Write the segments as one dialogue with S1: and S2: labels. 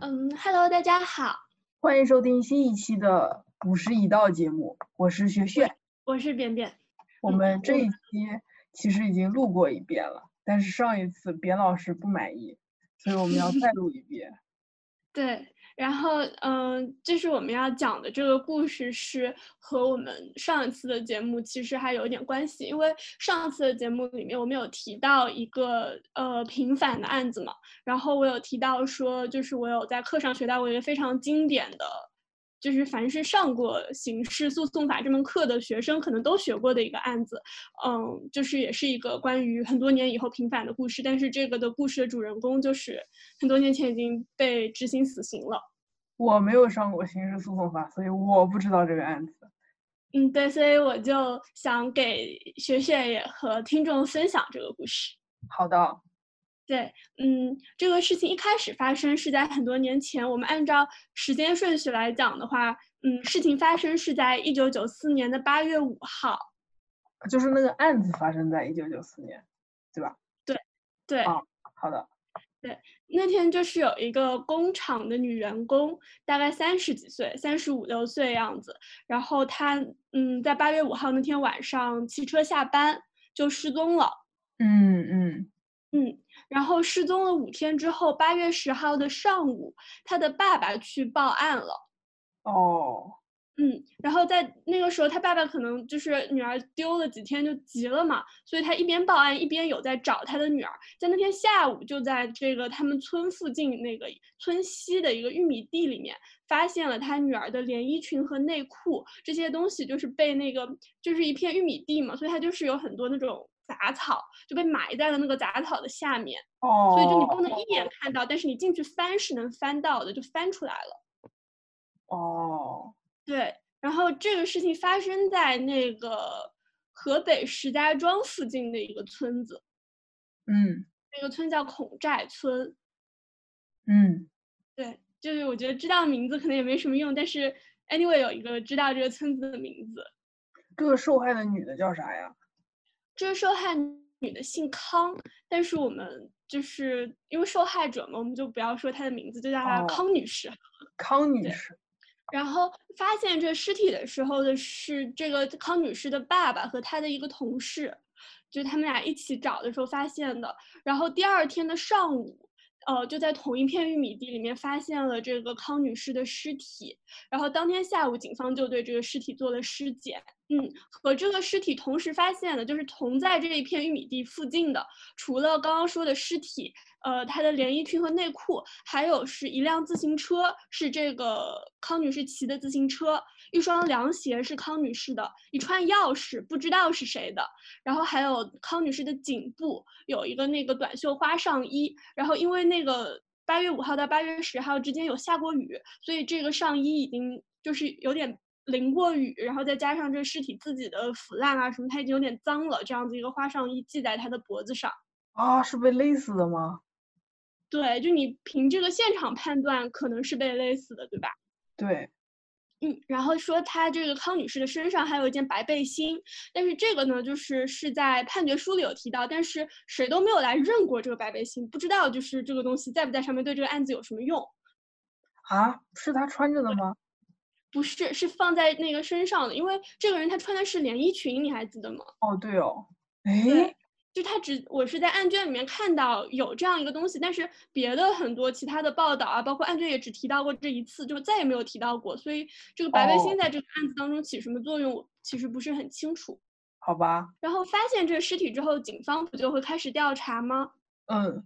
S1: 嗯，Hello，大家好，
S2: 欢迎收听新一期的五十一道节目，我是雪雪，
S1: 我是扁扁。
S2: 我们这一期其实已经录过一遍了，但是上一次扁老师不满意，所以我们要再录一遍。
S1: 对。然后，嗯，就是我们要讲的这个故事是和我们上一次的节目其实还有点关系，因为上次的节目里面我们有提到一个呃平凡的案子嘛，然后我有提到说，就是我有在课上学到过一个非常经典的。就是凡是上过刑事诉讼法这门课的学生，可能都学过的一个案子，嗯，就是也是一个关于很多年以后平反的故事。但是这个的故事的主人公就是很多年前已经被执行死刑了。
S2: 我没有上过刑事诉讼法，所以我不知道这个案子。
S1: 嗯，对，所以我就想给学学也和听众分享这个故事。
S2: 好的。
S1: 对，嗯，这个事情一开始发生是在很多年前。我们按照时间顺序来讲的话，嗯，事情发生是在一九九四年的八月五号，
S2: 就是那个案子发生在一九九四年，对吧？
S1: 对，对。
S2: 啊，好的。
S1: 对，那天就是有一个工厂的女员工，大概三十几岁，三十五六岁样子。然后她，嗯，在八月五号那天晚上骑车下班就失踪了。
S2: 嗯嗯
S1: 嗯。然后失踪了五天之后，八月十号的上午，他的爸爸去报案了。
S2: 哦，
S1: 嗯，然后在那个时候，他爸爸可能就是女儿丢了几天就急了嘛，所以他一边报案一边有在找他的女儿。在那天下午，就在这个他们村附近那个村西的一个玉米地里面，发现了他女儿的连衣裙和内裤这些东西，就是被那个就是一片玉米地嘛，所以他就是有很多那种。杂草就被埋在了那个杂草的下面，
S2: 哦，
S1: 所以就你不能一眼看到，但是你进去翻是能翻到的，就翻出来了。
S2: 哦，
S1: 对，然后这个事情发生在那个河北石家庄附近的一个村子，
S2: 嗯，
S1: 那个村叫孔寨村，
S2: 嗯，
S1: 对，就是我觉得知道名字可能也没什么用，但是 anyway 有一个知道这个村子的名字。
S2: 这个受害的女的叫啥呀？
S1: 这个受害女的姓康，但是我们就是因为受害者嘛，我们就不要说她的名字，就叫她康女士。
S2: 康女士。
S1: 然后发现这尸体的时候的是这个康女士的爸爸和他的一个同事，就他们俩一起找的时候发现的。然后第二天的上午。呃，就在同一片玉米地里面发现了这个康女士的尸体，然后当天下午警方就对这个尸体做了尸检。嗯，和这个尸体同时发现的，就是同在这一片玉米地附近的，除了刚刚说的尸体，呃，她的连衣裙和内裤，还有是一辆自行车，是这个康女士骑的自行车。一双凉鞋是康女士的，一串钥匙不知道是谁的，然后还有康女士的颈部有一个那个短袖花上衣，然后因为那个八月五号到八月十号之间有下过雨，所以这个上衣已经就是有点淋过雨，然后再加上这尸体自己的腐烂啊什么，它已经有点脏了。这样子一个花上衣系在她的脖子上
S2: 啊，是被勒死的吗？
S1: 对，就你凭这个现场判断，可能是被勒死的，对吧？
S2: 对。
S1: 嗯，然后说她这个康女士的身上还有一件白背心，但是这个呢，就是是在判决书里有提到，但是谁都没有来认过这个白背心，不知道就是这个东西在不在上面对这个案子有什么用。
S2: 啊，是她穿着的吗？
S1: 不是，是放在那个身上的，因为这个人他穿的是连衣裙，你还记得吗？
S2: 哦，对哦，哎。
S1: 就他只我是在案卷里面看到有这样一个东西，但是别的很多其他的报道啊，包括案卷也只提到过这一次，就再也没有提到过。所以这个白背心在这个案子当中起什么作用，其实不是很清楚。
S2: 好吧。
S1: 然后发现这个尸体之后，警方不就会开始调查吗？
S2: 嗯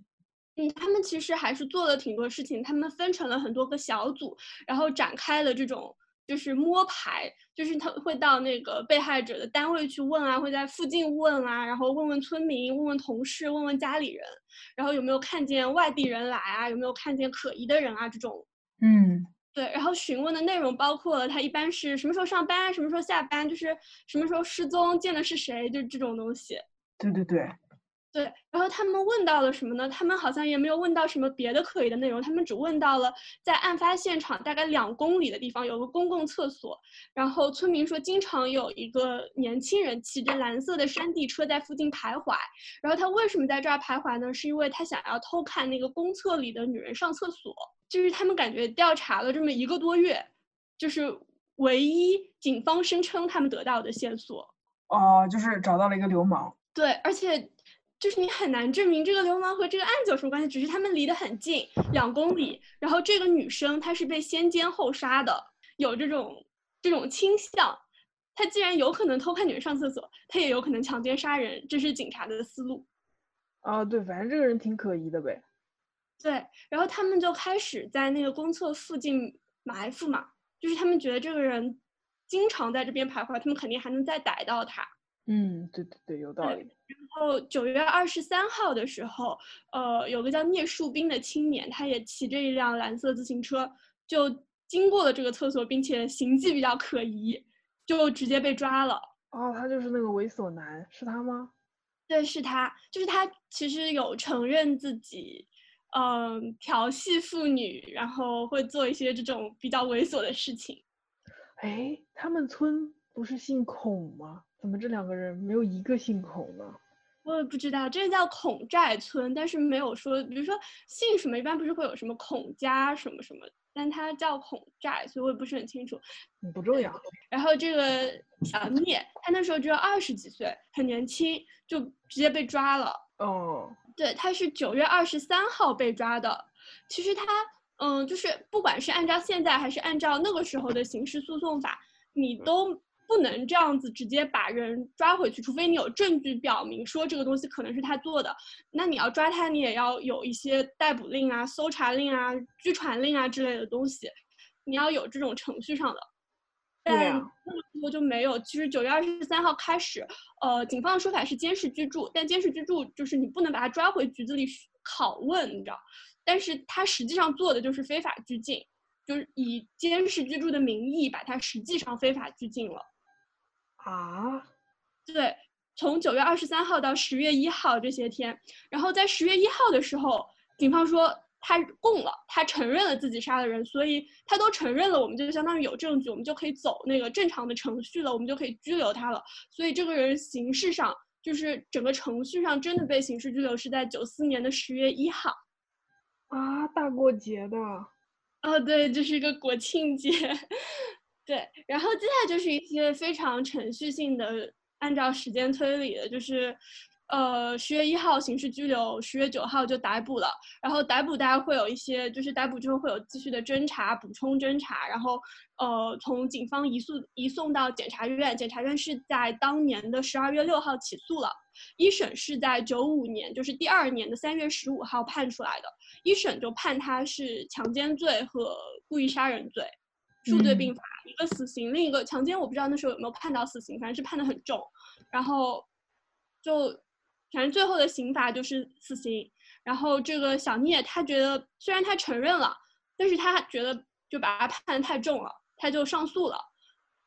S1: 嗯，他们其实还是做了挺多事情，他们分成了很多个小组，然后展开了这种。就是摸排，就是他会到那个被害者的单位去问啊，会在附近问啊，然后问问村民，问问同事，问问家里人，然后有没有看见外地人来啊，有没有看见可疑的人啊这种。
S2: 嗯，
S1: 对，然后询问的内容包括了他一般是什么时候上班，什么时候下班，就是什么时候失踪，见的是谁，就这种东西。
S2: 对对对。
S1: 对，然后他们问到了什么呢？他们好像也没有问到什么别的可疑的内容，他们只问到了在案发现场大概两公里的地方有个公共厕所，然后村民说经常有一个年轻人骑着蓝色的山地车在附近徘徊，然后他为什么在这儿徘徊呢？是因为他想要偷看那个公厕里的女人上厕所，就是他们感觉调查了这么一个多月，就是唯一警方声称他们得到的线索。
S2: 哦，就是找到了一个流氓。
S1: 对，而且。就是你很难证明这个流氓和这个案子有什么关系，只是他们离得很近，两公里。然后这个女生她是被先奸后杀的，有这种这种倾向。她既然有可能偷看女人上厕所，她也有可能强奸杀人，这是警察的思路。
S2: 啊，对，反正这个人挺可疑的呗。
S1: 对，然后他们就开始在那个公厕附近埋伏嘛，就是他们觉得这个人经常在这边徘徊，他们肯定还能再逮到他。
S2: 嗯，对对对，有道理。
S1: 然后九月二十三号的时候，呃，有个叫聂树斌的青年，他也骑着一辆蓝色自行车，就经过了这个厕所，并且行迹比较可疑，就直接被抓了。
S2: 哦，他就是那个猥琐男，是他吗？
S1: 对，是他，就是他，其实有承认自己，嗯，调戏妇女，然后会做一些这种比较猥琐的事情。
S2: 哎，他们村不是姓孔吗？怎么这两个人没有一个姓孔呢？
S1: 我也不知道，这个叫孔寨村，但是没有说，比如说姓什么，一般不是会有什么孔家什么什么，但他叫孔寨，所以我也不是很清楚。
S2: 不重要。
S1: 然后这个小聂，他那时候只有二十几岁，很年轻，就直接被抓了。
S2: 哦，
S1: 对，他是九月二十三号被抓的。其实他，嗯，就是不管是按照现在还是按照那个时候的刑事诉讼法，你都。不能这样子直接把人抓回去，除非你有证据表明说这个东西可能是他做的。那你要抓他，你也要有一些逮捕令啊、搜查令啊、拘传令啊之类的东西，你要有这种程序上的。但那个时候就没有。其实九月二十三号开始，呃，警方的说法是监视居住，但监视居住就是你不能把他抓回局子里拷问，你知道？但是他实际上做的就是非法拘禁，就是以监视居住的名义把他实际上非法拘禁了。
S2: 啊，
S1: 对，从九月二十三号到十月一号这些天，然后在十月一号的时候，警方说他供了，他承认了自己杀了人，所以他都承认了，我们就相当于有证据，我们就可以走那个正常的程序了，我们就可以拘留他了。所以这个人形式上就是整个程序上真的被刑事拘留是在九四年的十月一号。
S2: 啊，大过节的。
S1: 哦，对，这是一个国庆节。对，然后接下来就是一些非常程序性的，按照时间推理的，就是，呃，十月一号刑事拘留，十月九号就逮捕了。然后逮捕大家会有一些，就是逮捕之后会有继续的侦查、补充侦查。然后，呃，从警方移送移送到检察院，检察院是在当年的十二月六号起诉了，一审是在九五年，就是第二年的三月十五号判出来的，一审就判他是强奸罪和故意杀人罪。数罪并罚，一个死刑，另一个强奸，我不知道那时候有没有判到死刑，反正是判的很重，然后就反正最后的刑罚就是死刑。然后这个小聂他觉得，虽然他承认了，但是他觉得就把他判的太重了，他就上诉了。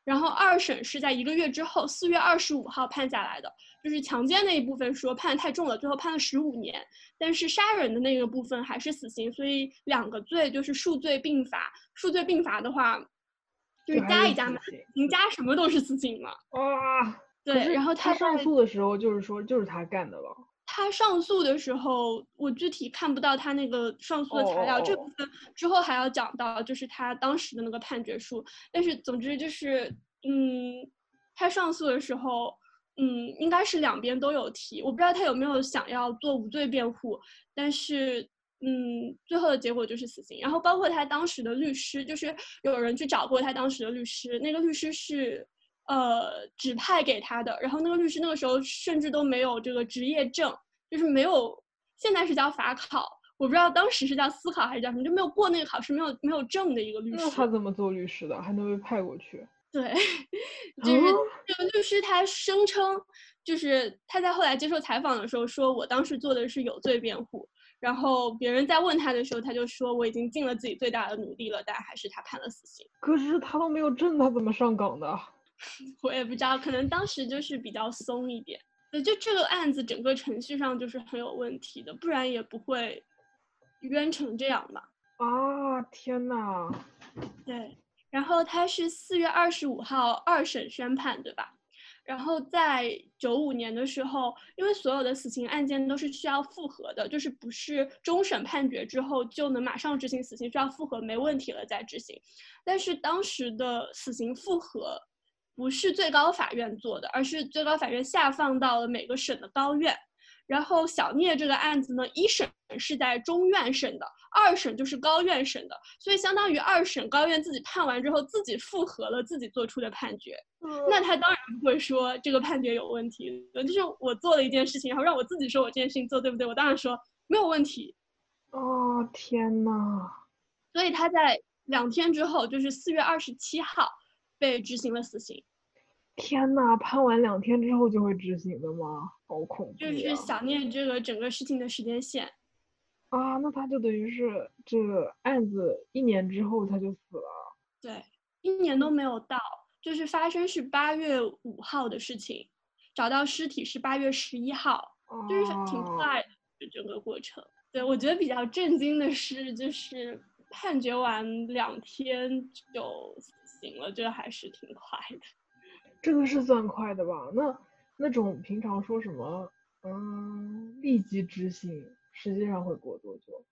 S1: 然后二审是在一个月之后，四月二十五号判下来的，就是强奸那一部分说判的太重了，最后判了十五年。但是杀人的那个部分还是死刑，所以两个罪就是数罪并罚。数罪并罚的话，就是加一加嘛，您加什么都是死刑嘛。
S2: 哇，
S1: 对。然后
S2: 他上诉的时候就是说就是他干的了。
S1: 他上诉的时候，我具体看不到他那个上诉的材料，这部分之后还要讲到，就是他当时的那个判决书。但是总之就是，嗯，他上诉的时候。嗯，应该是两边都有提，我不知道他有没有想要做无罪辩护，但是，嗯，最后的结果就是死刑。然后包括他当时的律师，就是有人去找过他当时的律师，那个律师是，呃，指派给他的。然后那个律师那个时候甚至都没有这个职业证，就是没有，现在是叫法考，我不知道当时是叫司考还是叫什么，就没有过那个考试，没有没有证的一个律师。
S2: 那他怎么做律师的，还能被派过去？
S1: 对，就是这个律师，他声称，就是他在后来接受采访的时候说，我当时做的是有罪辩护。然后别人在问他的时候，他就说我已经尽了自己最大的努力了，但还是他判了死刑。
S2: 可是他都没有证，他怎么上岗的？
S1: 我也不知道，可能当时就是比较松一点。对，就这个案子整个程序上就是很有问题的，不然也不会冤成这样吧？
S2: 啊，天呐！
S1: 对，然后他是四月二十五号二审宣判，对吧？然后在九五年的时候，因为所有的死刑案件都是需要复核的，就是不是终审判决之后就能马上执行死刑，需要复核没问题了再执行。但是当时的死刑复核不是最高法院做的，而是最高法院下放到了每个省的高院。然后小聂这个案子呢，一审是在中院审的，二审就是高院审的，所以相当于二审高院自己判完之后，自己复核了自己做出的判决。那他当然不会说这个判决有问题，就是我做了一件事情，然后让我自己说我这件事情做对不对？我当然说没有问题。
S2: 哦天呐，
S1: 所以他在两天之后，就是四月二十七号被执行了死刑。
S2: 天呐，判完两天之后就会执行的吗？好恐怖！
S1: 就是想念这个整个事情的时间线
S2: 啊，那他就等于是这个案子一年之后他就死了。
S1: 对，一年都没有到，就是发生是八月五号的事情，找到尸体是八月十一号，就是挺快的整个过程。对，我觉得比较震惊的是，就是判决完两天就死刑了，这还是挺快的。
S2: 这个是算快的吧？那那种平常说什么，嗯，立即执行，实际上会过多久？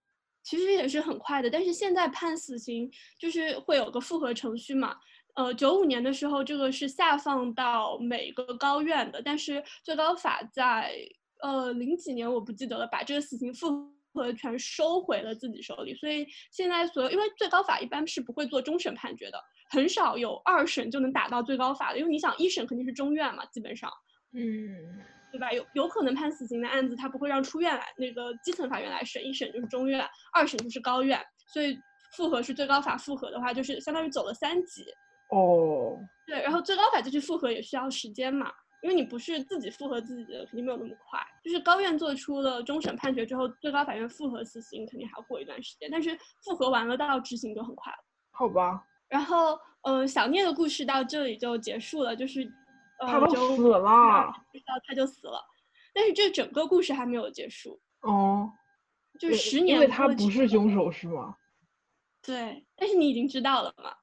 S1: 其实也是很快的，但是现在判死刑就是会有个复核程序嘛。呃，九五年的时候，这个是下放到每个高院的，但是最高法在呃零几年我不记得了，把这个死刑复核权收回了自己手里，所以现在所有，因为最高法一般是不会做终审判决的。很少有二审就能打到最高法的，因为你想一审肯定是中院嘛，基本上，
S2: 嗯，
S1: 对吧？有有可能判死刑的案子，他不会让出院来那个基层法院来审，一审就是中院，二审就是高院，所以复核是最高法复核的话，就是相当于走了三级。
S2: 哦，
S1: 对，然后最高法再去复核也需要时间嘛，因为你不是自己复核自己的，肯定没有那么快。就是高院做出了终审判决之后，最高法院复核死刑肯定还要过一段时间，但是复核完了到执行就很快了。
S2: 好吧。
S1: 然后，嗯，小聂的故事到这里就结束了，就是，
S2: 他都死了，
S1: 知道他就死了，但是这整个故事还没有结束。
S2: 哦，
S1: 就是十年，
S2: 因为他不是凶手是吗？
S1: 对，但是你已经知道了嘛？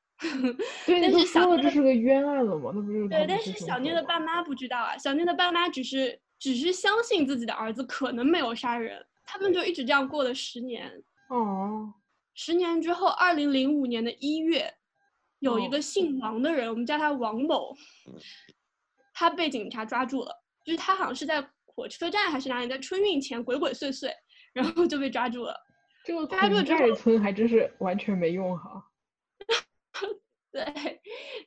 S2: 对，
S1: 但是小
S2: 聂这是个冤案了嘛？那不是？
S1: 对，但是小聂的爸妈不知道啊，小聂的爸妈只是只是相信自己的儿子可能没有杀人，他们就一直这样过了十年。
S2: 哦，
S1: 十年之后，二零零五年的一月。有一个姓王的人，我们叫他王某，他被警察抓住了，就是他好像是在火车站还是哪里，在春运前鬼鬼祟祟，然后就被抓住了。
S2: 这个抓住之后，村还真是完全没用哈。
S1: 对，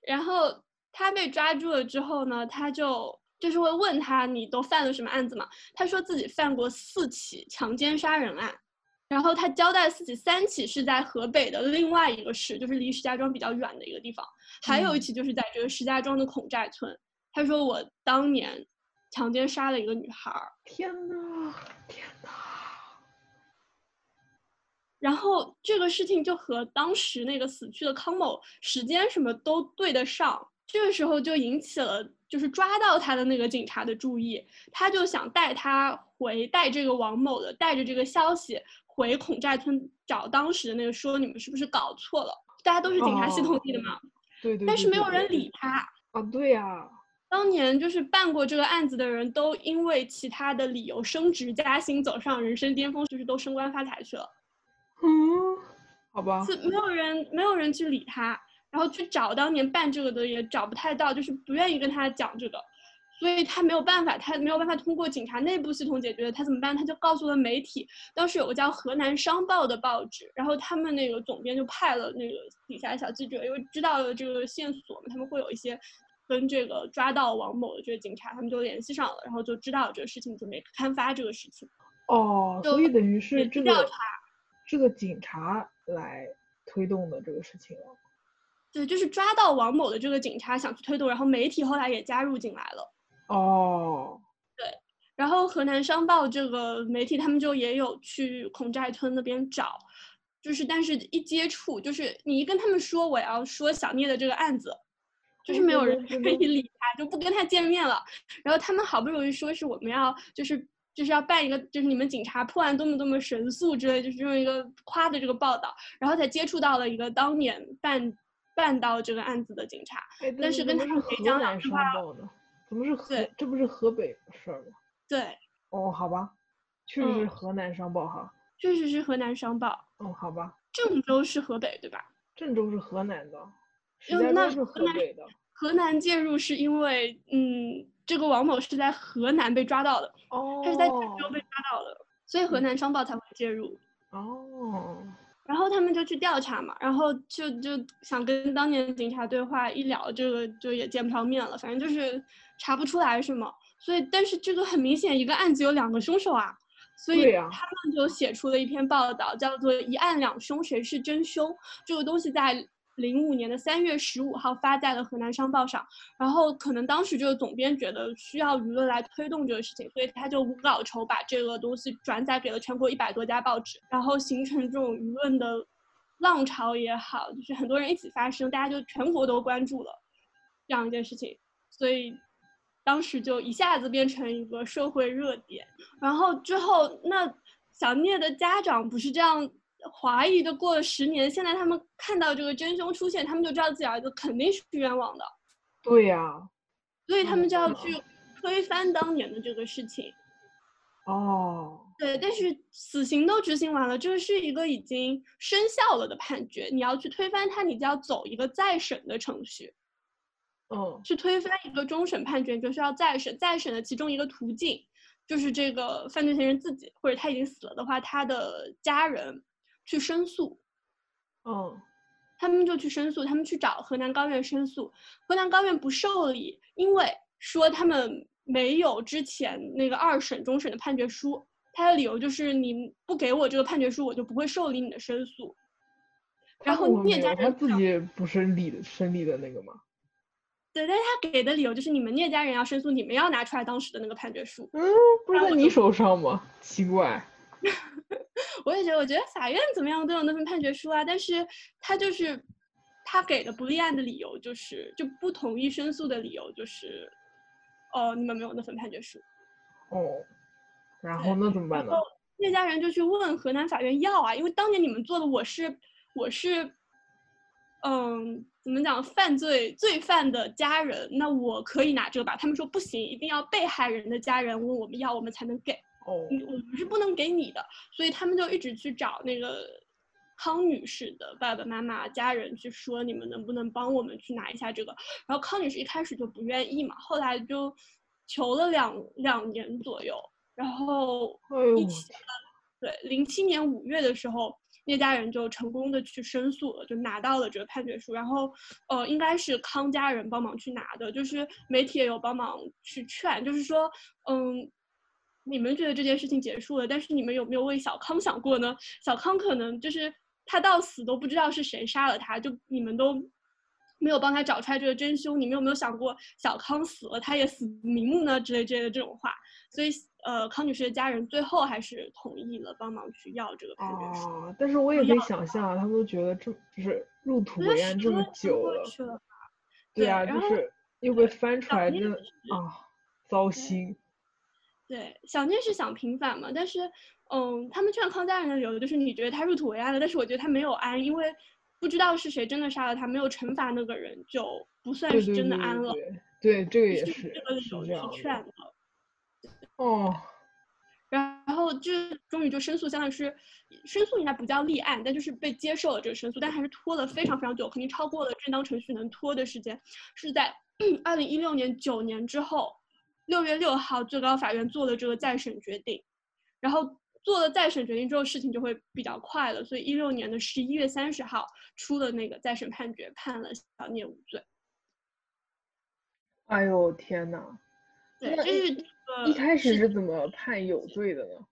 S1: 然后他被抓住了之后呢，他就就是会问他，你都犯了什么案子嘛？他说自己犯过四起强奸杀人案。然后他交代自己三起是在河北的另外一个市，就是离石家庄比较远的一个地方，还有一起就是在这个石家庄的孔寨村。他说我当年强奸杀了一个女孩儿。
S2: 天呐，天呐！
S1: 然后这个事情就和当时那个死去的康某时间什么都对得上，这个时候就引起了就是抓到他的那个警察的注意，他就想带他回带这个王某的带着这个消息。回孔寨村找当时的那个说你们是不是搞错了？大家都是警察系统里的嘛，
S2: 对对。
S1: 但是没有人理他
S2: 啊，对呀。
S1: 当年就是办过这个案子的人都因为其他的理由升职加薪，走上人生巅峰，就是都升官发财去了。
S2: 嗯，好吧。
S1: 是没有人没有人去理他，然后去找当年办这个的也找不太到，就是不愿意跟他讲这个。所以他没有办法，他没有办法通过警察内部系统解决，他怎么办？他就告诉了媒体。当时有个叫《河南商报》的报纸，然后他们那个总编就派了那个底下的小记者，因为知道了这个线索嘛，他们会有一些跟这个抓到王某的这个警察，他们就联系上了，然后就知道这个事情，准备刊发这个事情。
S2: 哦，所以等于是这个
S1: 调查，
S2: 这个警察来推动的这个事情了。
S1: 对，就是抓到王某的这个警察想去推动，然后媒体后来也加入进来了。
S2: 哦，
S1: 对，然后河南商报这个媒体，他们就也有去孔寨村那边找，就是但是一接触，就是你一跟他们说我要说小聂的这个案子，就是没有人可以理他，就不跟他见面了。然后他们好不容易说是我们要就是就是要办一个就是你们警察破案多么多么神速之类，就是用一个夸的这个报道，然后才接触到了一个当年办办到这个案子的警察，但
S2: 是
S1: 跟他们
S2: 河南上报的，怎么是河？这不是河北的事儿吗？
S1: 对。
S2: 哦，好吧，确实是河南商报哈。
S1: 确实是河南商报。
S2: 哦，好吧。
S1: 郑州是河北对吧？
S2: 郑州是河南的。
S1: 那
S2: 是河北的。
S1: 河南介入是因为，嗯，这个王某是在河南被抓到的。
S2: 哦。
S1: 他是在郑州被抓到的，所以河南商报才会介入。
S2: 哦。
S1: 然后他们就去调查嘛，然后就就想跟当年警察对话，一聊这个就也见不着面了，反正就是查不出来什么。所以，但是这个很明显，一个案子有两个凶手啊，所以他们就写出了一篇报道，叫做《一案两凶，谁是真凶》。这个东西在零五年的三月十五号发在了河南商报上。然后，可能当时这个总编觉得需要舆论来推动这个事情，所以他就无稿酬把这个东西转载给了全国一百多家报纸，然后形成这种舆论的浪潮也好，就是很多人一起发声，大家就全国都关注了这样一件事情，所以。当时就一下子变成一个社会热点，然后之后那小聂的家长不是这样怀疑的过了十年，现在他们看到这个真凶出现，他们就知道自己儿子肯定是冤枉的。
S2: 对呀，
S1: 所以他们就要去推翻当年的这个事情。
S2: 哦，
S1: 对，但是死刑都执行完了，这是一个已经生效了的判决，你要去推翻它，你就要走一个再审的程序。
S2: 嗯，
S1: 去推翻一个终审判决，就需要再审。再审的其中一个途径，就是这个犯罪嫌疑人自己，或者他已经死了的话，他的家人去申诉。
S2: 嗯，
S1: 他们就去申诉，他们去找河南高院申诉，河南高院不受理，因为说他们没有之前那个二审、终审的判决书。他的理由就是你不给我这个判决书，我就不会受理你的申诉。然后聂家
S2: 他自己不是理的审理的那个吗？
S1: 对，但是他给的理由就是你们聂家人要申诉，你们要拿出来当时的那个判决书。
S2: 嗯，不是在你手上吗？奇怪。
S1: 我也觉得，我觉得法院怎么样都有那份判决书啊，但是他就是他给的不立案的理由就是就不同意申诉的理由就是，哦，你们没有那份判决书。
S2: 哦，然后那怎么办呢？
S1: 那家人就去问河南法院要啊，因为当年你们做的我是我是。嗯，怎么讲？犯罪罪犯的家人，那我可以拿这个吧？他们说不行，一定要被害人的家人问我们要，我们才能给。
S2: 哦，
S1: 我们是不能给你的，所以他们就一直去找那个康女士的爸爸妈妈家人去说，你们能不能帮我们去拿一下这个？然后康女士一开始就不愿意嘛，后来就求了两两年左右，然后一起，对，零七年五月的时候。那家人就成功的去申诉了，就拿到了这个判决书。然后，呃，应该是康家人帮忙去拿的，就是媒体也有帮忙去劝，就是说，嗯，你们觉得这件事情结束了，但是你们有没有为小康想过呢？小康可能就是他到死都不知道是谁杀了他，就你们都没有帮他找出来这个真凶。你们有没有想过，小康死了他也死不瞑目呢？之类之类的这种话。所以。呃，康女士的家人最后还是同意了帮忙去要这个判决书。
S2: 啊，但是我也可以想象，他们都觉得这就是入土为安这么久了，对啊，就是又被翻出来，真的啊，糟心。
S1: 对，小聂是想平反嘛，但是，嗯，他们劝康家人的理由就是你觉得他入土为安了，但是我觉得他没有安，因为不知道是谁真的杀了他，没有惩罚那个人，就不算是真的安了。
S2: 对，这个也
S1: 是这个理由去劝的。
S2: 哦，
S1: 然后就终于就申诉，相当于是申诉应该不叫立案，但就是被接受了这个申诉，但还是拖了非常非常久，肯定超过了正当程序能拖的时间，是在二零一六年九年之后，六月六号最高法院做了这个再审决定，然后做了再审决定之后，事情就会比较快了，所以一六年的十一月三十号出了那个再审判决，判了小聂无罪。
S2: 哎呦天呐！
S1: 对，就是。
S2: 一开始是怎么判有罪的呢？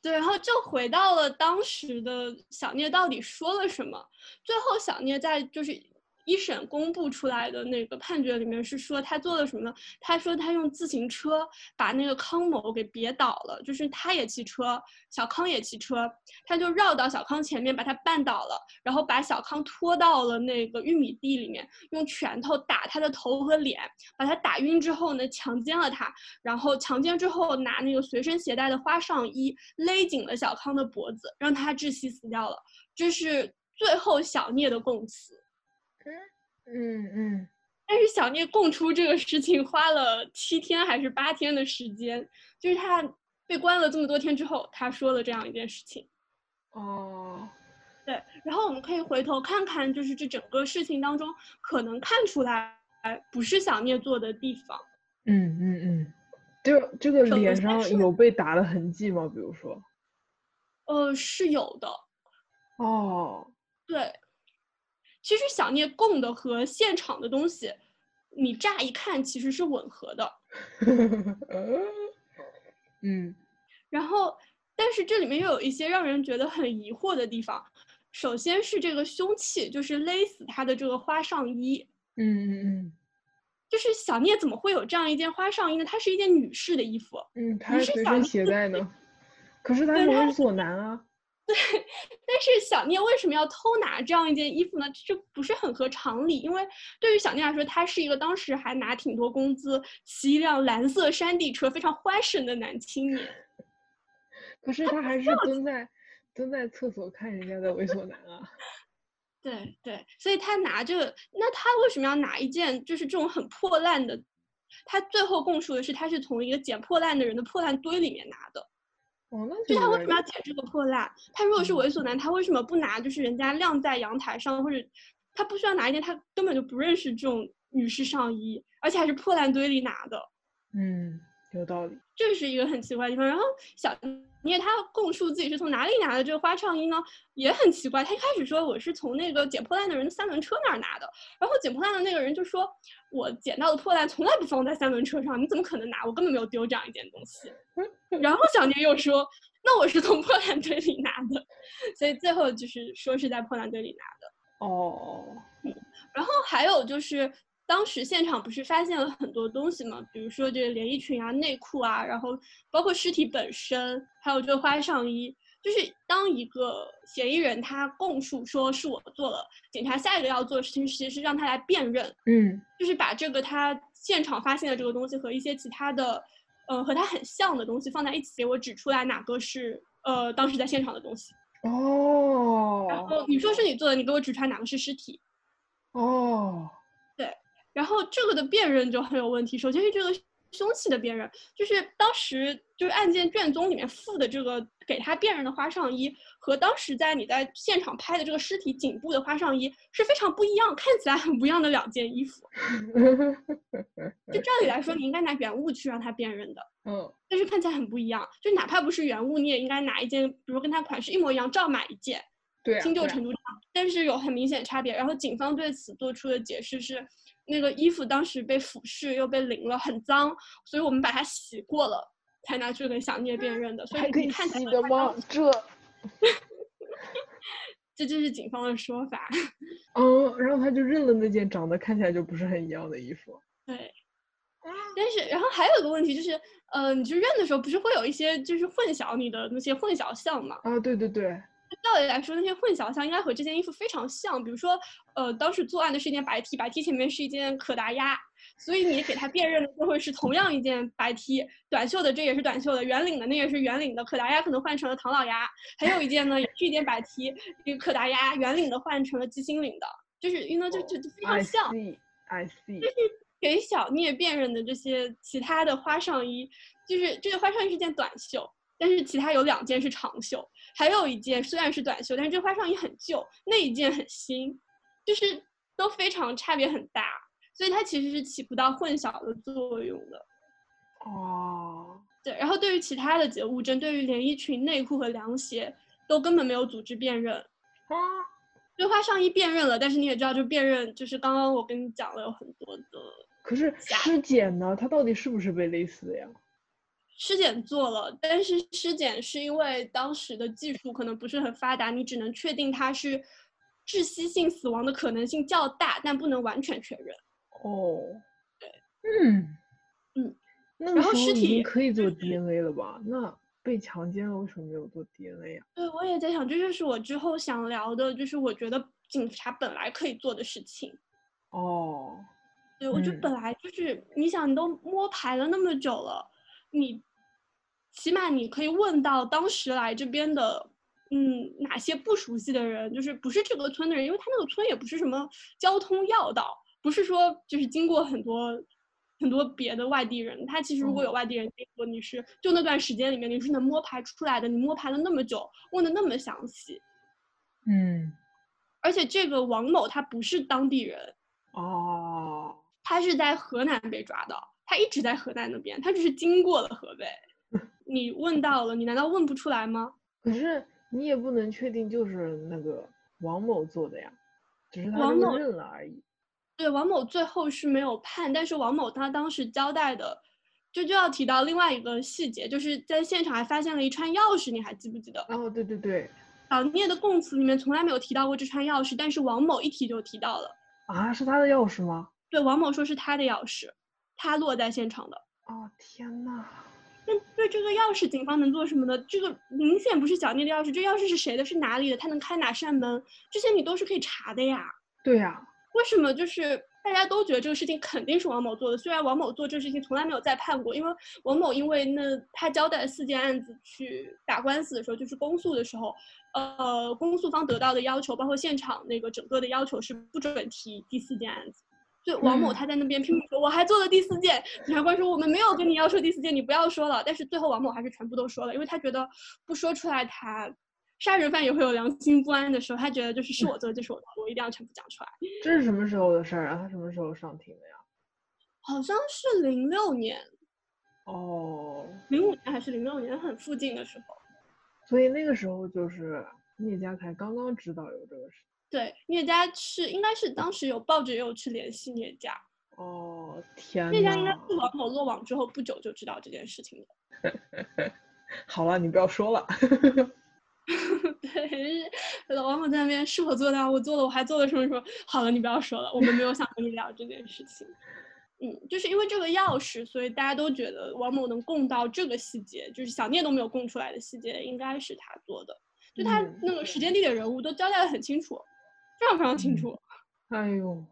S1: 对，然后就回到了当时的小聂到底说了什么。最后小聂在就是一审公布出来的那个判决里面是说他做了什么呢？他说他用自行车把那个康某给别倒了，就是他也骑车，小康也骑车，他就绕到小康前面把他绊倒了，然后把小康拖到了那个玉米地里面，用拳头打他的头和脸，把他打晕之后呢，强奸了他，然后强奸之后拿那个随身携带的花上衣勒紧了小康的脖子，让他窒息死掉了。这是最后小聂的供词。
S2: 嗯嗯嗯，
S1: 但是小聂供出这个事情花了七天还是八天的时间，就是他被关了这么多天之后，他说了这样一件事情。
S2: 哦，
S1: 对，然后我们可以回头看看，就是这整个事情当中可能看出来不是小聂做的地方。
S2: 嗯嗯嗯，就这个脸上有被打的痕迹吗？比如说？
S1: 呃，是有的。
S2: 哦，
S1: 对。其实小聂供的和现场的东西，你乍一看其实是吻合的。
S2: 嗯，
S1: 然后，但是这里面又有一些让人觉得很疑惑的地方。首先是这个凶器，就是勒死他的这个花上衣。
S2: 嗯嗯嗯，
S1: 就是小聂怎么会有这样一件花上衣呢？它是一件女士的衣服。
S2: 嗯，它是随身携带呢。可是他是猥琐男啊。
S1: 对，但是小聂为什么要偷拿这样一件衣服呢？这不是很合常理。因为对于小聂来说，他是一个当时还拿挺多工资、骑一辆蓝色山地车、非常欢神的男青年。
S2: 可是他还是蹲在蹲在厕所看人家的猥琐男啊。
S1: 对对，所以他拿着，那他为什么要拿一件就是这种很破烂的？他最后供述的是，他是从一个捡破烂的人的破烂堆里面拿的。就他为什么要捡这个破烂？他如果是猥琐男，他为什么不拿？就是人家晾在阳台上，或者他不需要拿一件他根本就不认识这种女士上衣，而且还是破烂堆里拿的。
S2: 嗯。有道理，
S1: 这是一个很奇怪的地方。然后小聂他供述自己是从哪里拿的这个花上衣呢？也很奇怪。他一开始说我是从那个捡破烂的人的三轮车那儿拿的，然后捡破烂的那个人就说，我捡到的破烂从来不放在三轮车上，你怎么可能拿？我根本没有丢这样一件东西。然后小聂又说，那我是从破烂堆里拿的，所以最后就是说是在破烂堆里拿的。
S2: 哦，嗯
S1: 然后还有就是。当时现场不是发现了很多东西吗？比如说这个连衣裙啊、内裤啊，然后包括尸体本身，还有这个花上衣。就是当一个嫌疑人他供述说是我做了，警察下一个要做的事情其实是让他来辨认，
S2: 嗯，
S1: 就是把这个他现场发现的这个东西和一些其他的，呃，和他很像的东西放在一起，给我指出来哪个是呃当时在现场的东西。
S2: 哦。
S1: 然后你说是你做的，你给我指出来哪个是尸体。
S2: 哦。
S1: 然后这个的辨认就很有问题。首先是这个凶器的辨认，就是当时就是案件卷宗里面附的这个给他辨认的花上衣，和当时在你在现场拍的这个尸体颈部的花上衣是非常不一样，看起来很不一样的两件衣服。就照理来说，你应该拿原物去让他辨认的。
S2: 嗯。
S1: 但是看起来很不一样，就哪怕不是原物，你也应该拿一件，比如跟他款式一模一样，照买一件。
S2: 对。
S1: 新旧程度上，但是有很明显差别。然后警方对此做出的解释是。那个衣服当时被腐蚀又被淋了，很脏，所以我们把它洗过了，才拿去给小聂辨认的。所以你看起来
S2: 的吗？这，
S1: 这就是警方的说法。
S2: 嗯，然后他就认了那件长得看起来就不是很一样的衣服。
S1: 对。但是，然后还有一个问题就是，呃，你去认的时候，不是会有一些就是混淆你的那些混淆项吗？
S2: 啊，对对对。
S1: 道理来说，那些混淆项应该和这件衣服非常像。比如说，呃，当时作案的是一件白 T，白 T 前面是一件可达鸭，所以你给他辨认的就会是同样一件白 T，短袖的这也是短袖的，圆领的那也是圆领的，可达鸭可能换成了唐老鸭。还有一件呢，也是一件白 T，这个可达鸭圆领的换成了鸡心领的，就是因为就就就非常像。
S2: I see。
S1: 就是给小聂辨认的这些其他的花上衣，就是这个花上衣是件短袖。但是其他有两件是长袖，还有一件虽然是短袖，但是这花上衣很旧，那一件很新，就是都非常差别很大，所以它其实是起不到混淆的作用的。
S2: 哦，
S1: 对，然后对于其他的节物证，对于连衣裙、内裤和凉鞋，都根本没有组织辨认。
S2: 啊，
S1: 对花上衣辨认了，但是你也知道，就辨认就是刚刚我跟你讲了有很多的。
S2: 可是尸检呢？它到底是不是被勒死的呀？
S1: 尸检做了，但是尸检是因为当时的技术可能不是很发达，你只能确定他是窒息性死亡的可能性较大，但不能完全确认。
S2: 哦，
S1: 对，
S2: 嗯
S1: 嗯，
S2: 然
S1: 后尸体
S2: 可以做 DNA 了吧？那被强奸了为什么没有做 DNA 呀？
S1: 对，我也在想，这就是我之后想聊的，就是我觉得警察本来可以做的事情。
S2: 哦，
S1: 对，我就本来就是，你想，你都摸排了那么久了，你起码你可以问到当时来这边的。嗯，哪些不熟悉的人，就是不是这个村的人，因为他那个村也不是什么交通要道，不是说就是经过很多很多别的外地人。他其实如果有外地人经过，你是就那段时间里面你是能摸排出来的。你摸排了那么久，问的那么详细，
S2: 嗯，
S1: 而且这个王某他不是当地人
S2: 哦，
S1: 他是在河南被抓的，他一直在河南那边，他只是经过了河北。你问到了，你难道问不出来吗？
S2: 可是。你也不能确定就是那个王某做的呀，只是他认了而已。
S1: 对，王某最后是没有判，但是王某他当时交代的，就就要提到另外一个细节，就是在现场还发现了一串钥匙，你还记不记得？
S2: 哦，对对对。
S1: 小聂的供词里面从来没有提到过这串钥匙，但是王某一提就提到了。
S2: 啊，是他的钥匙吗？
S1: 对，王某说是他的钥匙，他落在现场的。
S2: 哦，天呐。
S1: 那对这个钥匙，警方能做什么呢？这个明显不是小聂的钥匙，这钥匙是谁的？是哪里的？他能开哪扇门？这些你都是可以查的呀。
S2: 对呀。
S1: 为什么就是大家都觉得这个事情肯定是王某做的？虽然王某做这个事情从来没有再判过，因为王某因为那他交代四件案子去打官司的时候，就是公诉的时候，呃，公诉方得到的要求，包括现场那个整个的要求是不准提第四件案子。就王某他在那边拼命说，我还做了第四件。检察官说我们没有跟你要说第四件，你不要说了。但是最后王某还是全部都说了，因为他觉得不说出来，他杀人犯也会有良心不安的时候。他觉得就是是我做的，就是我做的，我一定要全部讲出来。
S2: 这是什么时候的事儿啊？他什么时候上庭的呀？
S1: 好像是零六年。
S2: 哦，
S1: 零五年还是零六年，很附近的时候。
S2: 所以那个时候就是聂家才刚刚知道有这个事。
S1: 对，聂家是应该是当时有报纸也有去联系聂家。
S2: 哦，天
S1: 聂家应该是王某落网之后不久就知道这件事情的。
S2: 好了，你不要说了。
S1: 对，老王某在那边是我做的，我做了，我还做了什么什么。好了，你不要说了，我们没有想跟你聊这件事情。嗯，就是因为这个钥匙，所以大家都觉得王某能供到这个细节，就是小聂都没有供出来的细节，应该是他做的。就他那个时间、地点、人物都交代的很清楚。非常非常清楚，
S2: 哎呦，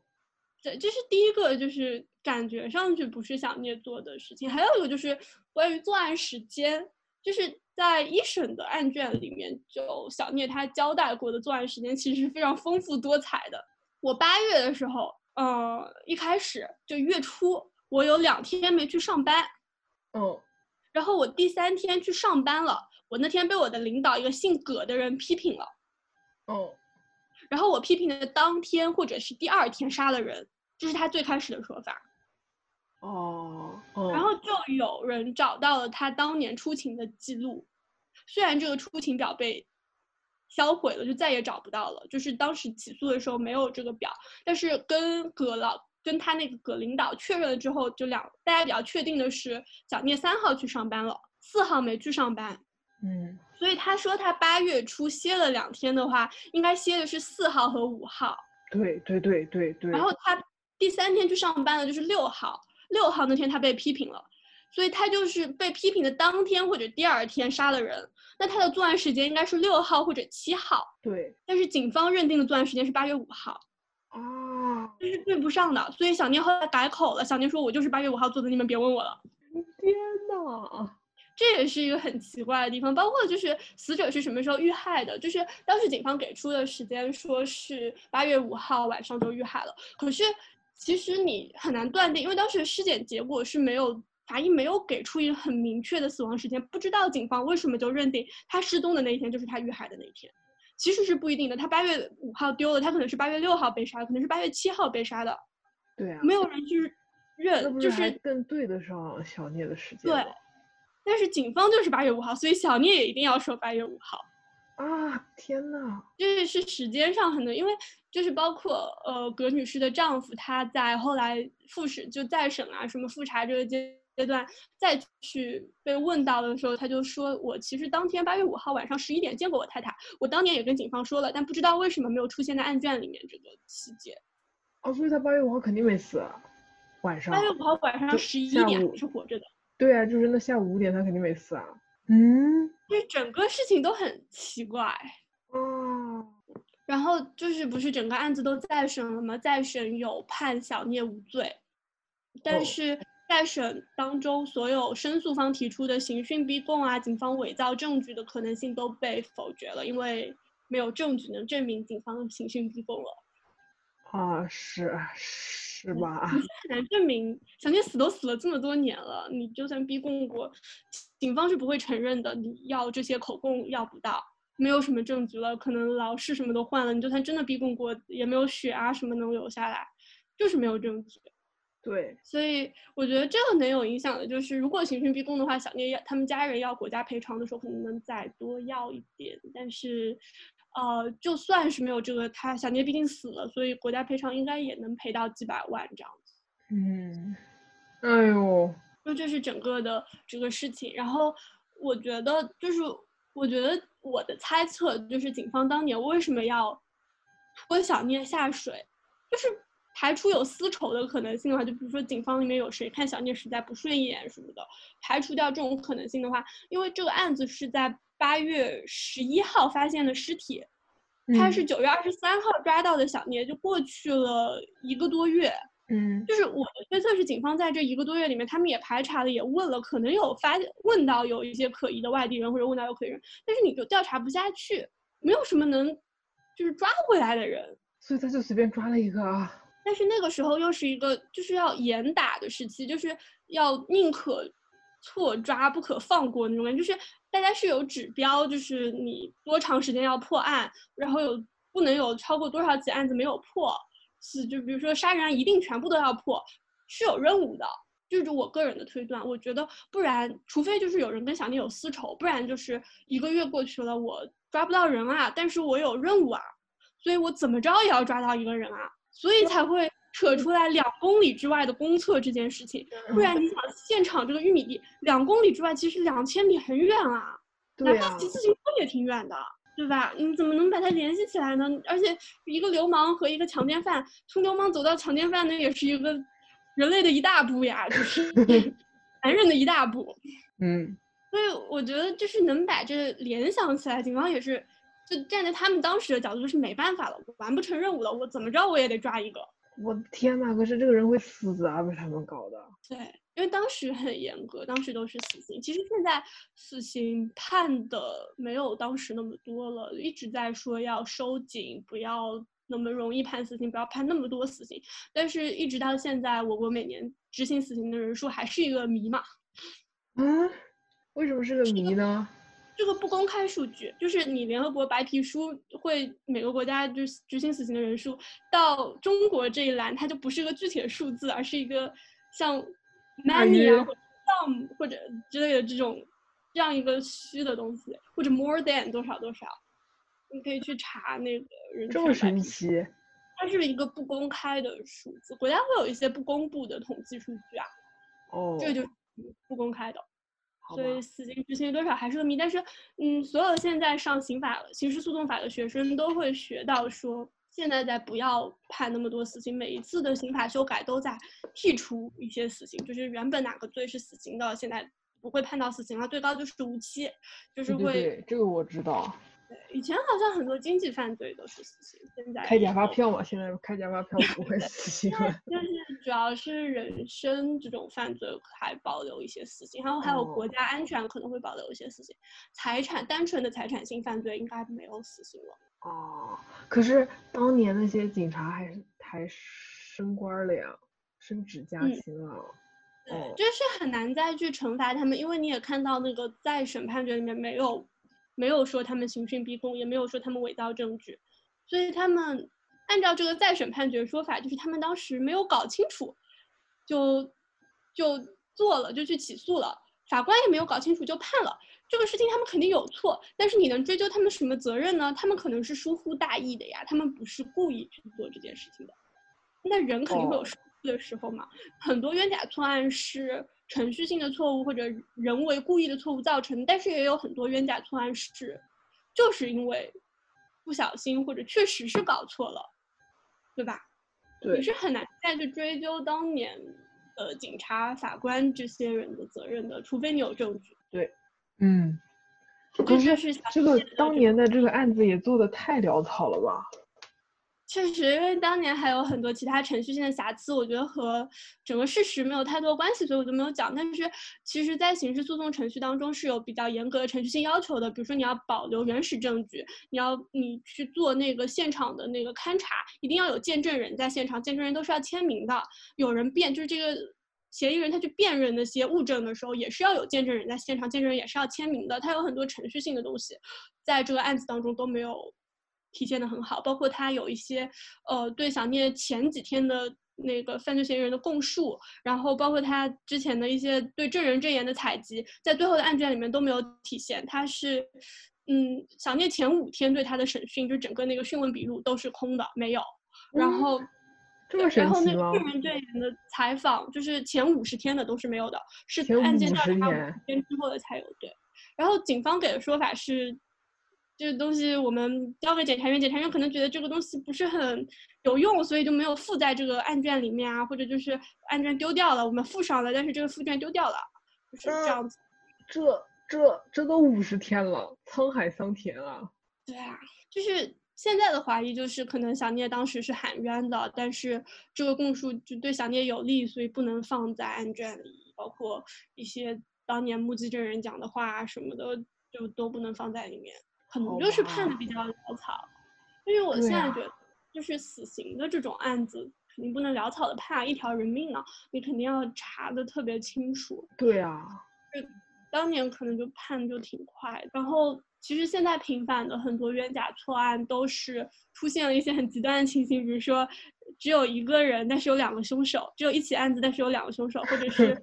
S1: 对，这是第一个，就是感觉上去不是小聂做的事情。还有一个就是关于作案时间，就是在一审的案卷里面，就小聂他交代过的作案时间其实是非常丰富多彩的。我八月的时候，呃，一开始就月初，我有两天没去上班，
S2: 嗯，
S1: 然后我第三天去上班了，我那天被我的领导一个姓葛的人批评了，
S2: 嗯。
S1: 然后我批评的当天或者是第二天杀了人，这是他最开始的说法。
S2: 哦，
S1: 然后就有人找到了他当年出勤的记录，虽然这个出勤表被销毁了，就再也找不到了。就是当时起诉的时候没有这个表，但是跟葛老跟他那个葛领导确认了之后，就两大家比较确定的是，小聂三号去上班了，四号没去上班。
S2: 嗯。
S1: 所以他说他八月初歇了两天的话，应该歇的是四号和五号。
S2: 对对对对对。
S1: 然后他第三天去上班了就是六号，六号那天他被批评了，所以他就是被批评的当天或者第二天杀了人。那他的作案时间应该是六号或者七号。
S2: 对。
S1: 但是警方认定的作案时间是八月五号。
S2: 哦。
S1: 这是对不上的，所以小聂后来改口了。小聂说：“我就是八月五号做的，你们别问我了。”
S2: 天呐。
S1: 这也是一个很奇怪的地方，包括就是死者是什么时候遇害的，就是当时警方给出的时间说是八月五号晚上就遇害了，可是其实你很难断定，因为当时尸检结果是没有法医没有给出一个很明确的死亡时间，不知道警方为什么就认定他失踪的那一天就是他遇害的那一天，其实是不一定的，他八月五号丢了，他可能是八月六号被杀，可能是八月七号被杀的，
S2: 对啊，
S1: 没有人去认，就是
S2: 更对得上小聂的时间，
S1: 对。但是警方就是八月五号，所以小聂也一定要说八月五号
S2: 啊！天呐，
S1: 这是时间上很多，因为就是包括呃葛女士的丈夫，他在后来复审就再审啊，什么复查这个阶阶段再去被问到的时候，他就说我其实当天八月五号晚上十一点见过我太太，我当年也跟警方说了，但不知道为什么没有出现在案卷里面这个细节。
S2: 哦，所以他八月五号肯定没死，晚上。
S1: 八月五号晚上十一点是活着的。
S2: 对啊，就是那下午五点他肯定没死啊。嗯，
S1: 就整个事情都很奇怪。
S2: 哦。
S1: 然后就是不是整个案子都再审了吗？再审有判小聂无罪，但是。再审当中，所有申诉方提出的刑讯逼供啊，警方伪造证据的可能性都被否决了，因为没有证据能证明警方刑讯逼供了。
S2: 啊，是是吧？
S1: 很难证明，小聂死都死了这么多年了，你就算逼供过，警方是不会承认的。你要这些口供要不到，没有什么证据了，可能老师什么都换了，你就算真的逼供过，也没有血啊什么能留下来，就是没有证据。
S2: 对，
S1: 所以我觉得这个能有影响的，就是如果刑讯逼供的话，小聂要他们家人要国家赔偿的时候，可能能再多要一点。但是，呃，就算是没有这个，他小聂毕竟死了，所以国家赔偿应该也能赔到几百万这样子。
S2: 嗯，哎呦，
S1: 就这是整个的这个事情。然后我觉得，就是我觉得我的猜测就是，警方当年为什么要拖小聂下水，就是。排除有私仇的可能性的话，就比如说警方里面有谁看小聂实在不顺眼什么的，排除掉这种可能性的话，因为这个案子是在八月十一号发现的尸体，他是九月二十三号抓到的小聂，就过去了一个多月。
S2: 嗯，
S1: 就是我的推测是，警方在这一个多月里面，他们也排查了，也问了，可能有发问到有一些可疑的外地人，或者问到有可疑人，但是你就调查不下去，没有什么能就是抓回来的人，
S2: 所以他就随便抓了一个啊。
S1: 但是那个时候又是一个就是要严打的时期，就是要宁可错抓不可放过那种感觉，就是大家是有指标，就是你多长时间要破案，然后有不能有超过多少起案子没有破，是就比如说杀人案一定全部都要破，是有任务的，就是我个人的推断，我觉得不然，除非就是有人跟小聂有私仇，不然就是一个月过去了，我抓不到人啊，但是我有任务啊，所以我怎么着也要抓到一个人啊。所以才会扯出来两公里之外的公厕这件事情，不然你想现场这个玉米地两公里之外，其实两千米很远啊，哪怕骑自行车也挺远的，对吧？你怎么能把它联系起来呢？而且一个流氓和一个强奸犯，从流氓走到强奸犯，那也是一个人类的一大步呀，就是 男人的一大步。
S2: 嗯，
S1: 所以我觉得就是能把这联想起来，警方也是。就站在他们当时的角度，就是没办法了，完不成任务了，我怎么着我也得抓一个。
S2: 我的天呐，可是这个人会死啊，被他们搞的。
S1: 对，因为当时很严格，当时都是死刑。其实现在死刑判的没有当时那么多了，一直在说要收紧，不要那么容易判死刑，不要判那么多死刑。但是一直到现在，我国每年执行死刑的人数还是一个谜嘛。
S2: 嗯，为什么是个谜呢？
S1: 这个不公开数据，就是你联合国白皮书会每个国家就是执行死刑的人数，到中国这一栏它就不是一个具体的数字，而是一个像 many 啊或者 some 或者之类的这种这样一个虚的东西，或者 more than 多少多少，你可以去查那个人
S2: 这么神奇，
S1: 它是一个不公开的数字，国家会有一些不公布的统计数据啊，
S2: 哦，
S1: 这就是不公开的。所以死刑执行多少还是个谜，但是，嗯，所有现在上刑法、刑事诉讼法的学生都会学到，说现在在不要判那么多死刑，每一次的刑法修改都在剔除一些死刑，就是原本哪个罪是死刑的，现在不会判到死刑了，最高就是无期，就是会。
S2: 对，这个我知道。
S1: 以前好像很多经济犯罪都是死刑，现在
S2: 开假发票嘛，现在开假发票不会死刑了。
S1: 就 是主要是人身这种犯罪还保留一些死刑，然后还有国家安全可能会保留一些死刑，财产单纯的财产性犯罪应该没有死刑了。
S2: 哦，可是当年那些警察还还升官了呀，升职加薪了。
S1: 对，就是很难再去惩罚他们，因为你也看到那个在审判决里面没有。没有说他们刑讯逼供，也没有说他们伪造证据，所以他们按照这个再审判决说法，就是他们当时没有搞清楚，就就做了，就去起诉了，法官也没有搞清楚就判了。这个事情，他们肯定有错，但是你能追究他们什么责任呢？他们可能是疏忽大意的呀，他们不是故意去做这件事情的，那人肯定会有疏忽的时候嘛，很多冤假错案是程序性的错误或者人为故意的错误造成，但是也有很多冤假错案是，就是因为不小心或者确实是搞错了，对吧？
S2: 对，
S1: 你是很难再去追究当年呃警察、法官这些人的责任的，除非你有证据。
S2: 对，嗯。可是这个当年的这个案子也做的太潦草了吧？
S1: 确实，因为当年还有很多其他程序性的瑕疵，我觉得和整个事实没有太多关系，所以我就没有讲。但是，其实，在刑事诉讼程序当中是有比较严格的程序性要求的，比如说你要保留原始证据，你要你去做那个现场的那个勘查，一定要有见证人在现场，见证人都是要签名的。有人辨，就是这个嫌疑人他去辨认那些物证的时候，也是要有见证人在现场，见证人也是要签名的。他有很多程序性的东西，在这个案子当中都没有。体现的很好，包括他有一些，呃，对小聂前几天的那个犯罪嫌疑人的供述，然后包括他之前的一些对证人证言的采集，在最后的案卷里面都没有体现。他是，嗯，小聂前五天对他的审讯，就整个那个讯问笔录都是空的，没有。然后，然后那个证人证言的采访，就是前五十天的都是没有的，是案件调查五十天之后的才有。对，然后警方给的说法是。这个东西我们交给检察院，检察院可能觉得这个东西不是很有用，所以就没有附在这个案卷里面啊，或者就是案卷丢掉了，我们附上了，但是这个附卷丢掉了，就是这样子。
S2: 这这这都五十天了，沧海桑田啊！
S1: 对啊，就是现在的怀疑就是可能小聂当时是喊冤的，但是这个供述就对小聂有利，所以不能放在案卷里，包括一些当年目击证人讲的话什么的，就都不能放在里面。可能就是判的比较潦草，因为我现在觉得，就是死刑的这种案子肯定不能潦草的判一条人命呢，你肯定要查的特别清楚。
S2: 对啊，
S1: 就当年可能就判就挺快，然后其实现在平反的很多冤假错案都是出现了一些很极端的情形，比如说只有一个人，但是有两个凶手；只有一起案子，但是有两个凶手，或者是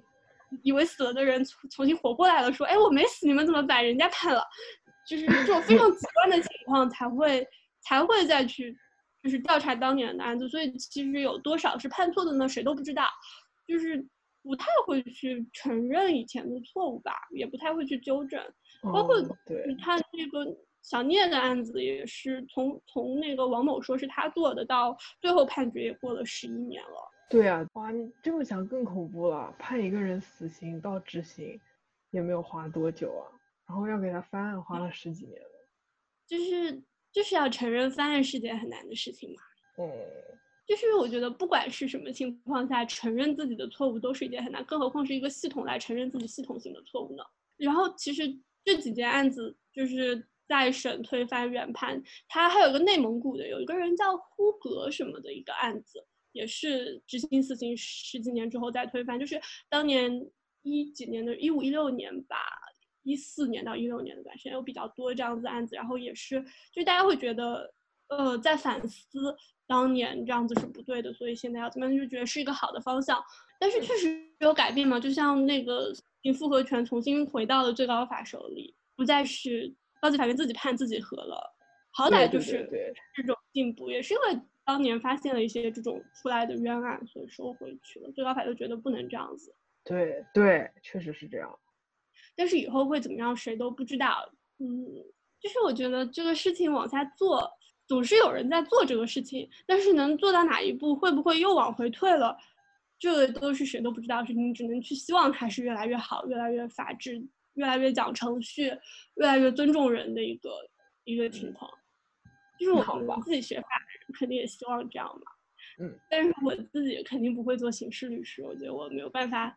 S1: 以为死了的人重重新活过来了，说哎我没死，你们怎么把人家判了？就是这种非常极端的情况才会才会再去，就是调查当年的案子，所以其实有多少是判错的呢？谁都不知道，就是不太会去承认以前的错误吧，也不太会去纠正。包括你看这个小聂的案子，也是从从那个王某说是他做的，到最后判决也过了十一年了。
S2: 对啊，哇，你这么想更恐怖了，判一个人死刑到执行，也没有花多久啊。然后要给他翻案，花了十几年了。
S1: 就是就是要承认翻案是件很难的事情嘛。
S2: 嗯。
S1: 就是我觉得不管是什么情况下，承认自己的错误都是一件很难，更何况是一个系统来承认自己系统性的错误呢？然后其实这几件案子就是在审推翻原判，他还有一个内蒙古的，有一个人叫呼格什么的一个案子，也是执行死刑十几年之后再推翻，就是当年一几年的一五一六年吧。一四年到一六年的段时间有比较多这样子案子，然后也是，就大家会觉得，呃，在反思当年这样子是不对的，所以现在要怎么样就觉得是一个好的方向。但是确实有改变嘛，就像那个复合权重新回到了最高法手里，不再是高级法院自己判自己和了，好歹就是这种进步，也是因为当年发现了一些这种出来的冤案，所以收回去了。最高法就觉得不能这样子。
S2: 对对，确实是这样。
S1: 但是以后会怎么样，谁都不知道。嗯，就是我觉得这个事情往下做，总是有人在做这个事情，但是能做到哪一步，会不会又往回退了，这个都是谁都不知道的事情。你只能去希望它是越来越好，越来越法治，越来越讲程序，越来越尊重人的一个一个情况。就是我们自己学法的人，肯定也希望这样嘛。
S2: 嗯。
S1: 但是我自己肯定不会做刑事律师，我觉得我没有办法。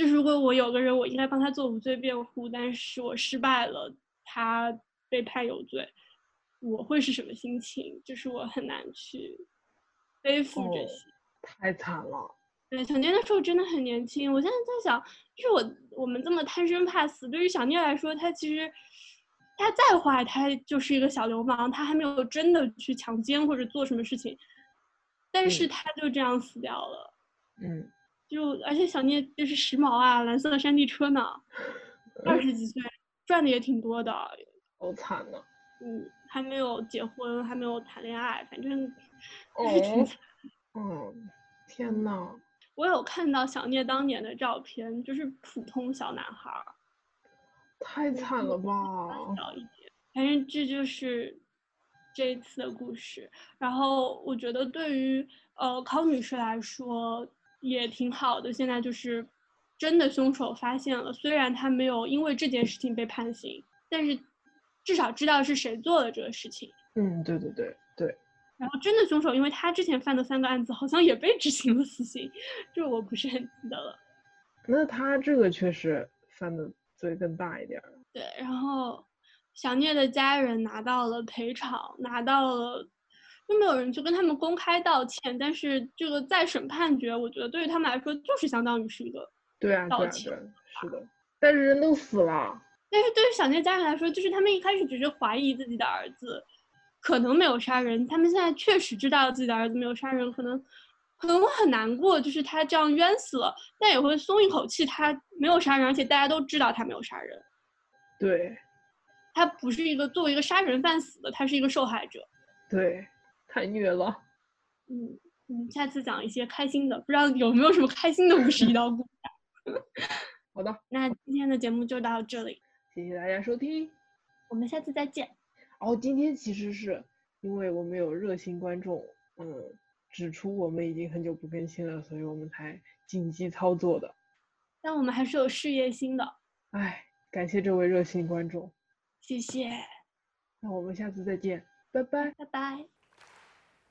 S1: 就是如果我有个人，我应该帮他做无罪辩护，但是我失败了，他被判有罪，我会是什么心情？就是我很难去背负这些，
S2: 太惨了。
S1: 对，小聂那时候真的很年轻。我现在在想，就是我我们这么贪生怕死，对于小聂来说，他其实他再坏，他就是一个小流氓，他还没有真的去强奸或者做什么事情，但是他就这样死掉了。
S2: 嗯。
S1: 就而且小聂就是时髦啊，蓝色的山地车呢，二十几岁赚的也挺多的，
S2: 好惨呐。
S1: 嗯，还没有结婚，还没有谈恋爱，反正
S2: 哦，嗯，天呐。
S1: 我有看到小聂当年的照片，就是普通小男孩儿，
S2: 太惨了吧！
S1: 小一点，反正这就是这一次的故事。然后我觉得对于呃康女士来说也挺好的，现在就是真的凶手发现了，虽然他没有因为这件事情被判刑，但是至少知道是谁做了这个事情。
S2: 嗯，对对对对。
S1: 然后真的凶手，因为他之前犯的三个案子好像也被执行了死刑，这我不是很记得了。
S2: 那他这个确实犯的罪更大一点。
S1: 对，然后小聂的家人拿到了赔偿，拿到了，又没有人去跟他们公开道歉。但是这个再审判决，我觉得对于他们来说就是相当于是一个
S2: 对啊道歉，是的。但是人都死了。
S1: 但是对于小聂家人来说，就是他们一开始只是怀疑自己的儿子。可能没有杀人，他们现在确实知道自己的儿子没有杀人，可能可能会很难过，就是他这样冤死了，但也会松一口气，他没有杀人，而且大家都知道他没有杀人。
S2: 对，
S1: 他不是一个作为一个杀人犯死的，他是一个受害者。
S2: 对，太虐了。
S1: 嗯我们，下次讲一些开心的，不知道有没有什么开心的五十一道故事。
S2: 好的，
S1: 那今天的节目就到这里，
S2: 谢谢大家收听，
S1: 我们下次再见。
S2: 哦，今天其实是因为我们有热心观众，嗯，指出我们已经很久不更新了，所以我们才紧急操作的。
S1: 但我们还是有事业心的。
S2: 哎，感谢这位热心观众，
S1: 谢谢。
S2: 那我们下次再见，拜拜，
S1: 拜拜。